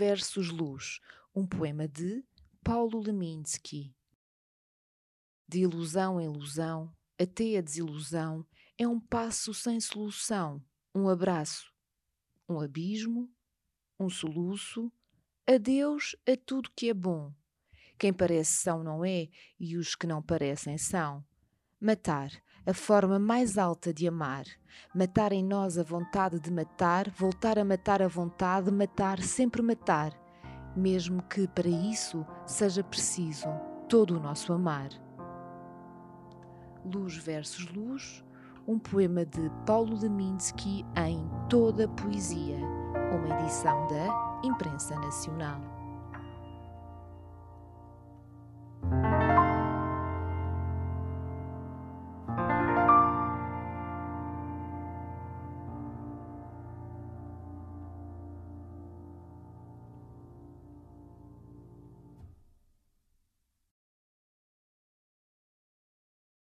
versus Luz, um poema de Paulo Leminski. De ilusão em ilusão, até a desilusão, é um passo sem solução, um abraço, um abismo, um soluço, adeus a tudo que é bom. Quem parece são não é, e os que não parecem são. Matar, a forma mais alta de amar. Matar em nós a vontade de matar, voltar a matar a vontade, matar, sempre matar, mesmo que para isso seja preciso todo o nosso amar. Luz versus Luz, um poema de Paulo Leminski em Toda Poesia, uma edição da Imprensa Nacional.